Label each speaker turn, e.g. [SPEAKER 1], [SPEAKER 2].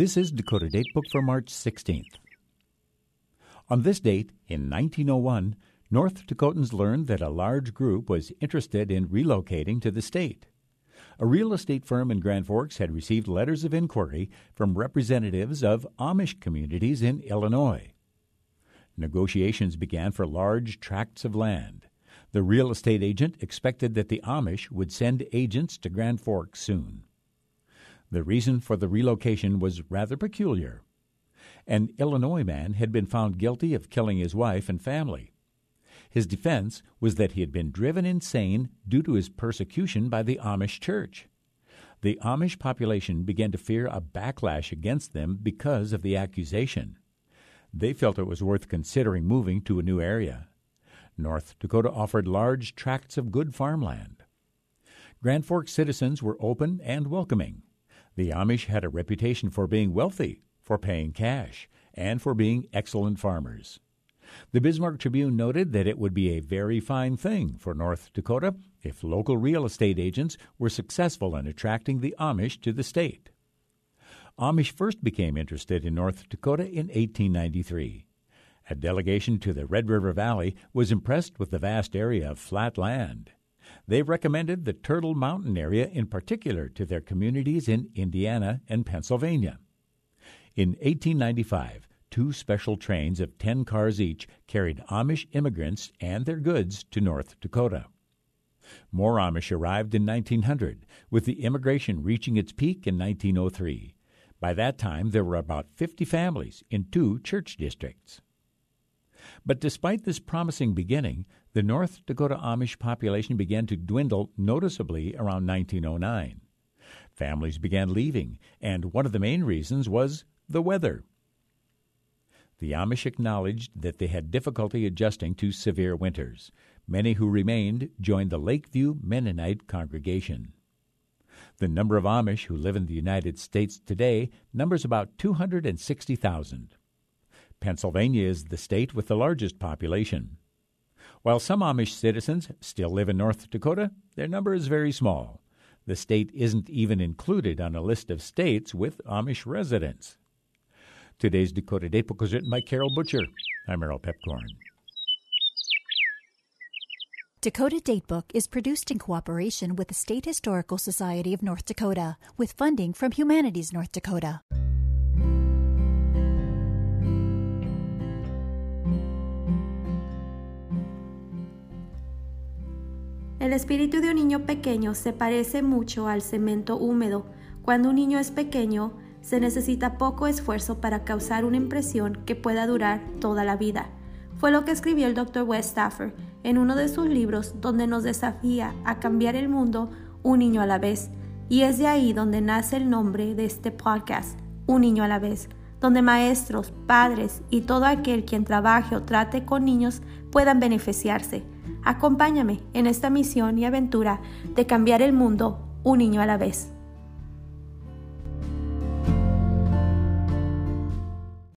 [SPEAKER 1] This is Dakota Datebook for March 16th. On this date, in 1901, North Dakotans learned that a large group was interested in relocating to the state. A real estate firm in Grand Forks had received letters of inquiry from representatives of Amish communities in Illinois. Negotiations began for large tracts of land. The real estate agent expected that the Amish would send agents to Grand Forks soon. The reason for the relocation was rather peculiar. An Illinois man had been found guilty of killing his wife and family. His defense was that he had been driven insane due to his persecution by the Amish church. The Amish population began to fear a backlash against them because of the accusation. They felt it was worth considering moving to a new area. North Dakota offered large tracts of good farmland. Grand Forks citizens were open and welcoming. The Amish had a reputation for being wealthy, for paying cash, and for being excellent farmers. The Bismarck Tribune noted that it would be a very fine thing for North Dakota if local real estate agents were successful in attracting the Amish to the state. Amish first became interested in North Dakota in 1893. A delegation to the Red River Valley was impressed with the vast area of flat land. They recommended the Turtle Mountain area in particular to their communities in Indiana and Pennsylvania. In 1895, two special trains of 10 cars each carried Amish immigrants and their goods to North Dakota. More Amish arrived in 1900, with the immigration reaching its peak in 1903. By that time, there were about 50 families in two church districts. But despite this promising beginning, the North Dakota Amish population began to dwindle noticeably around 1909. Families began leaving, and one of the main reasons was the weather. The Amish acknowledged that they had difficulty adjusting to severe winters. Many who remained joined the Lakeview Mennonite congregation. The number of Amish who live in the United States today numbers about 260,000. Pennsylvania is the state with the largest population. While some Amish citizens still live in North Dakota, their number is very small. The state isn't even included on a list of states with Amish residents. Today's Dakota Datebook was written by Carol Butcher. I'm Merrill Piepkorn.
[SPEAKER 2] Dakota Datebook is produced in cooperation with the State Historical Society of North Dakota with funding from Humanities North Dakota.
[SPEAKER 3] El espíritu de un niño pequeño se parece mucho al cemento húmedo. Cuando un niño es pequeño, se necesita poco esfuerzo para causar una impresión que pueda durar toda la vida. Fue lo que escribió el Dr. West Stafford en uno de sus libros donde nos desafía a cambiar el mundo un niño a la vez. Y es de ahí donde nace el nombre de este podcast, Un niño a la vez, donde maestros, padres y todo aquel quien trabaje o trate con niños puedan beneficiarse. Acompáñame en esta misión y aventura de cambiar el mundo un niño a la vez.